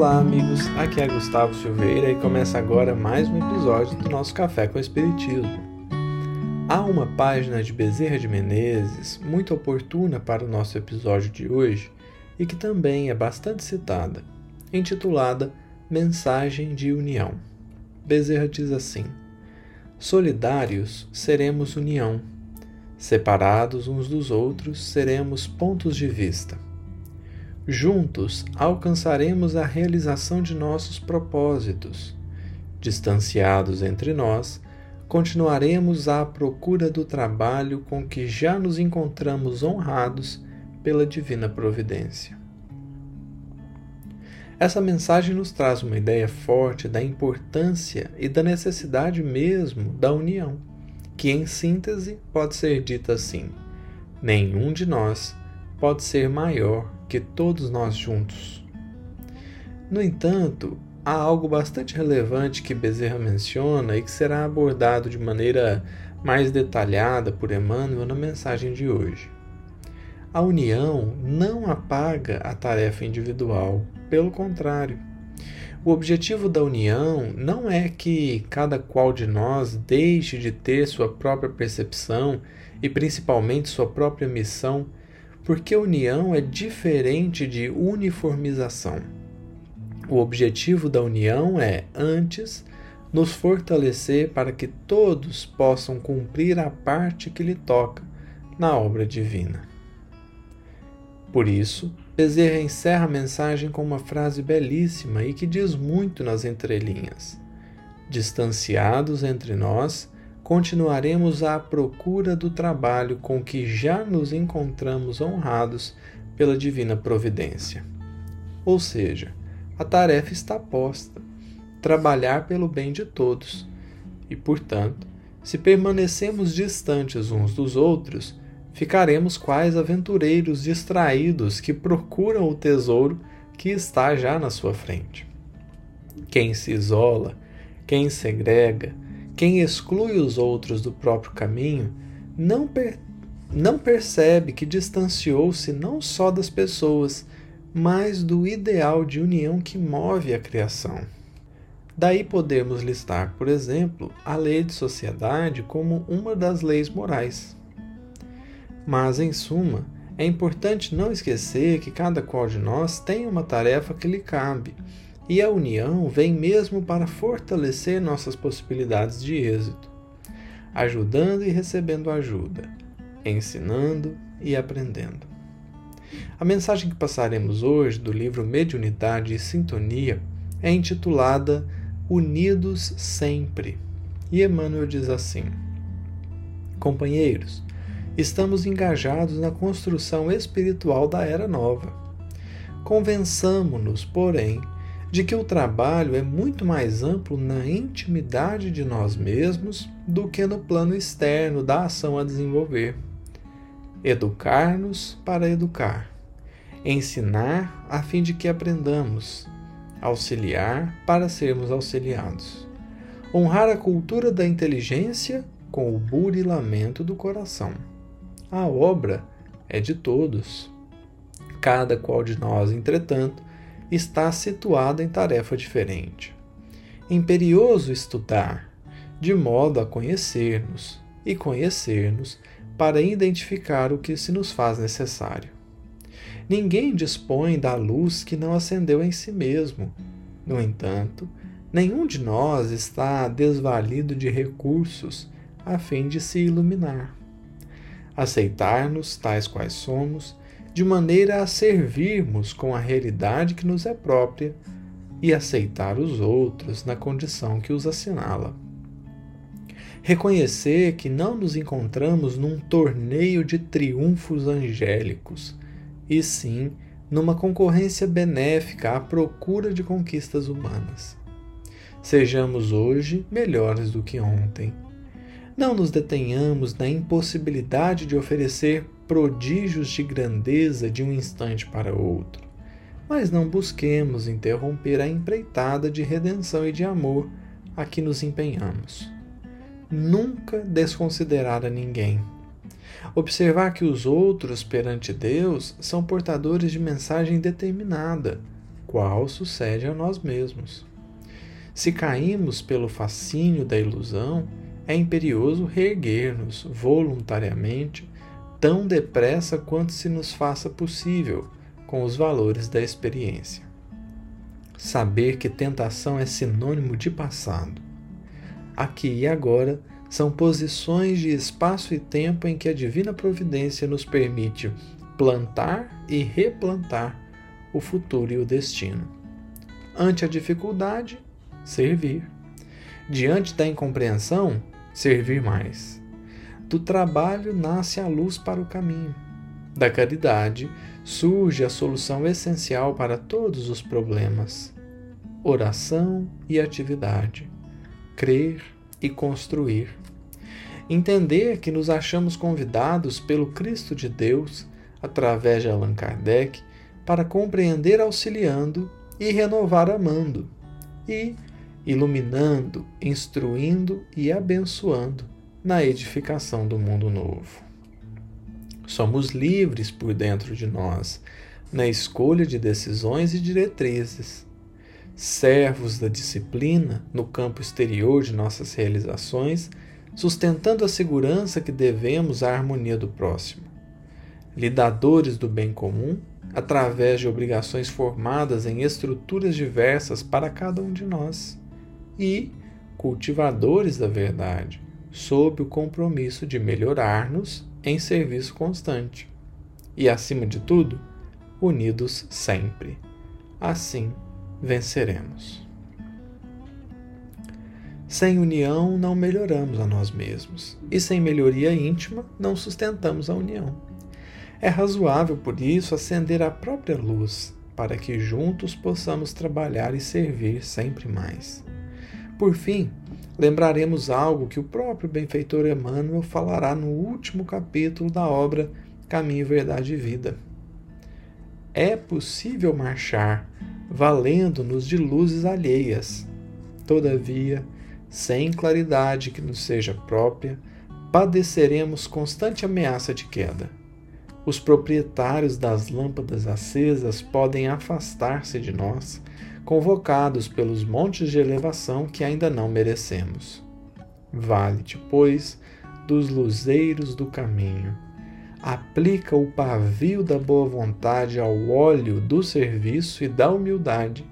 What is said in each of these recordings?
Olá, amigos. Aqui é Gustavo Silveira e começa agora mais um episódio do nosso Café com Espiritismo. Há uma página de Bezerra de Menezes muito oportuna para o nosso episódio de hoje e que também é bastante citada, intitulada Mensagem de União. Bezerra diz assim: Solidários seremos união, separados uns dos outros seremos pontos de vista Juntos alcançaremos a realização de nossos propósitos. Distanciados entre nós, continuaremos à procura do trabalho com que já nos encontramos honrados pela divina providência. Essa mensagem nos traz uma ideia forte da importância e da necessidade mesmo da união, que em síntese pode ser dita assim: nenhum de nós pode ser maior que todos nós juntos. No entanto, há algo bastante relevante que Bezerra menciona e que será abordado de maneira mais detalhada por Emmanuel na mensagem de hoje. A união não apaga a tarefa individual, pelo contrário. O objetivo da união não é que cada qual de nós deixe de ter sua própria percepção e principalmente sua própria missão porque união é diferente de uniformização. O objetivo da união é, antes, nos fortalecer para que todos possam cumprir a parte que lhe toca na obra divina. Por isso, Bezerra encerra a mensagem com uma frase belíssima e que diz muito nas entrelinhas: Distanciados entre nós, continuaremos à procura do trabalho com que já nos encontramos honrados pela divina providência. Ou seja, a tarefa está posta: trabalhar pelo bem de todos. E, portanto, se permanecemos distantes uns dos outros, ficaremos quais aventureiros distraídos que procuram o tesouro que está já na sua frente. Quem se isola, quem segrega, quem exclui os outros do próprio caminho não, per não percebe que distanciou-se não só das pessoas, mas do ideal de união que move a criação. Daí podemos listar, por exemplo, a lei de sociedade como uma das leis morais. Mas, em suma, é importante não esquecer que cada qual de nós tem uma tarefa que lhe cabe e a união vem mesmo para fortalecer nossas possibilidades de êxito, ajudando e recebendo ajuda, ensinando e aprendendo. A mensagem que passaremos hoje do livro Mediunidade e Sintonia é intitulada Unidos Sempre. E Emmanuel diz assim: Companheiros, estamos engajados na construção espiritual da Era Nova. Convençamo-nos, porém, de que o trabalho é muito mais amplo na intimidade de nós mesmos do que no plano externo da ação a desenvolver. Educar-nos para educar, ensinar a fim de que aprendamos, auxiliar para sermos auxiliados, honrar a cultura da inteligência com o burilamento do coração. A obra é de todos. Cada qual de nós, entretanto, está situada em tarefa diferente. Imperioso estudar, de modo a conhecer-nos, e conhecer-nos para identificar o que se nos faz necessário. Ninguém dispõe da luz que não acendeu em si mesmo. No entanto, nenhum de nós está desvalido de recursos a fim de se iluminar. Aceitar-nos tais quais somos de maneira a servirmos com a realidade que nos é própria e aceitar os outros na condição que os assinala. Reconhecer que não nos encontramos num torneio de triunfos angélicos, e sim numa concorrência benéfica à procura de conquistas humanas. Sejamos hoje melhores do que ontem. Não nos detenhamos na impossibilidade de oferecer prodígios de grandeza de um instante para outro. Mas não busquemos interromper a empreitada de redenção e de amor a que nos empenhamos. Nunca desconsiderar a ninguém. Observar que os outros perante Deus são portadores de mensagem determinada, qual sucede a nós mesmos. Se caímos pelo fascínio da ilusão, é imperioso reerguer-nos voluntariamente tão depressa quanto se nos faça possível com os valores da experiência. Saber que tentação é sinônimo de passado. Aqui e agora são posições de espaço e tempo em que a divina providência nos permite plantar e replantar o futuro e o destino. Ante a dificuldade, servir. Diante da incompreensão, servir mais. Do trabalho nasce a luz para o caminho. Da caridade surge a solução essencial para todos os problemas. Oração e atividade. Crer e construir. Entender que nos achamos convidados pelo Cristo de Deus, através de Allan Kardec, para compreender auxiliando e renovar amando, e iluminando, instruindo e abençoando na edificação do mundo novo. Somos livres por dentro de nós, na escolha de decisões e diretrizes, servos da disciplina no campo exterior de nossas realizações, sustentando a segurança que devemos à harmonia do próximo, lidadores do bem comum através de obrigações formadas em estruturas diversas para cada um de nós, e cultivadores da verdade, sob o compromisso de melhorar-nos em serviço constante. E, acima de tudo, unidos sempre. Assim venceremos. Sem união não melhoramos a nós mesmos, e sem melhoria íntima não sustentamos a união. É razoável, por isso, acender a própria luz, para que juntos possamos trabalhar e servir sempre mais. Por fim, lembraremos algo que o próprio benfeitor Emmanuel falará no último capítulo da obra Caminho, Verdade e Vida. É possível marchar valendo-nos de luzes alheias. Todavia, sem claridade que nos seja própria, padeceremos constante ameaça de queda os proprietários das lâmpadas acesas podem afastar-se de nós, convocados pelos montes de elevação que ainda não merecemos. Vale-te, pois, dos luzeiros do caminho. Aplica o pavio da boa vontade ao óleo do serviço e da humildade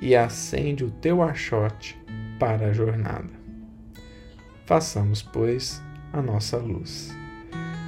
e acende o teu achote para a jornada. Façamos, pois, a nossa luz.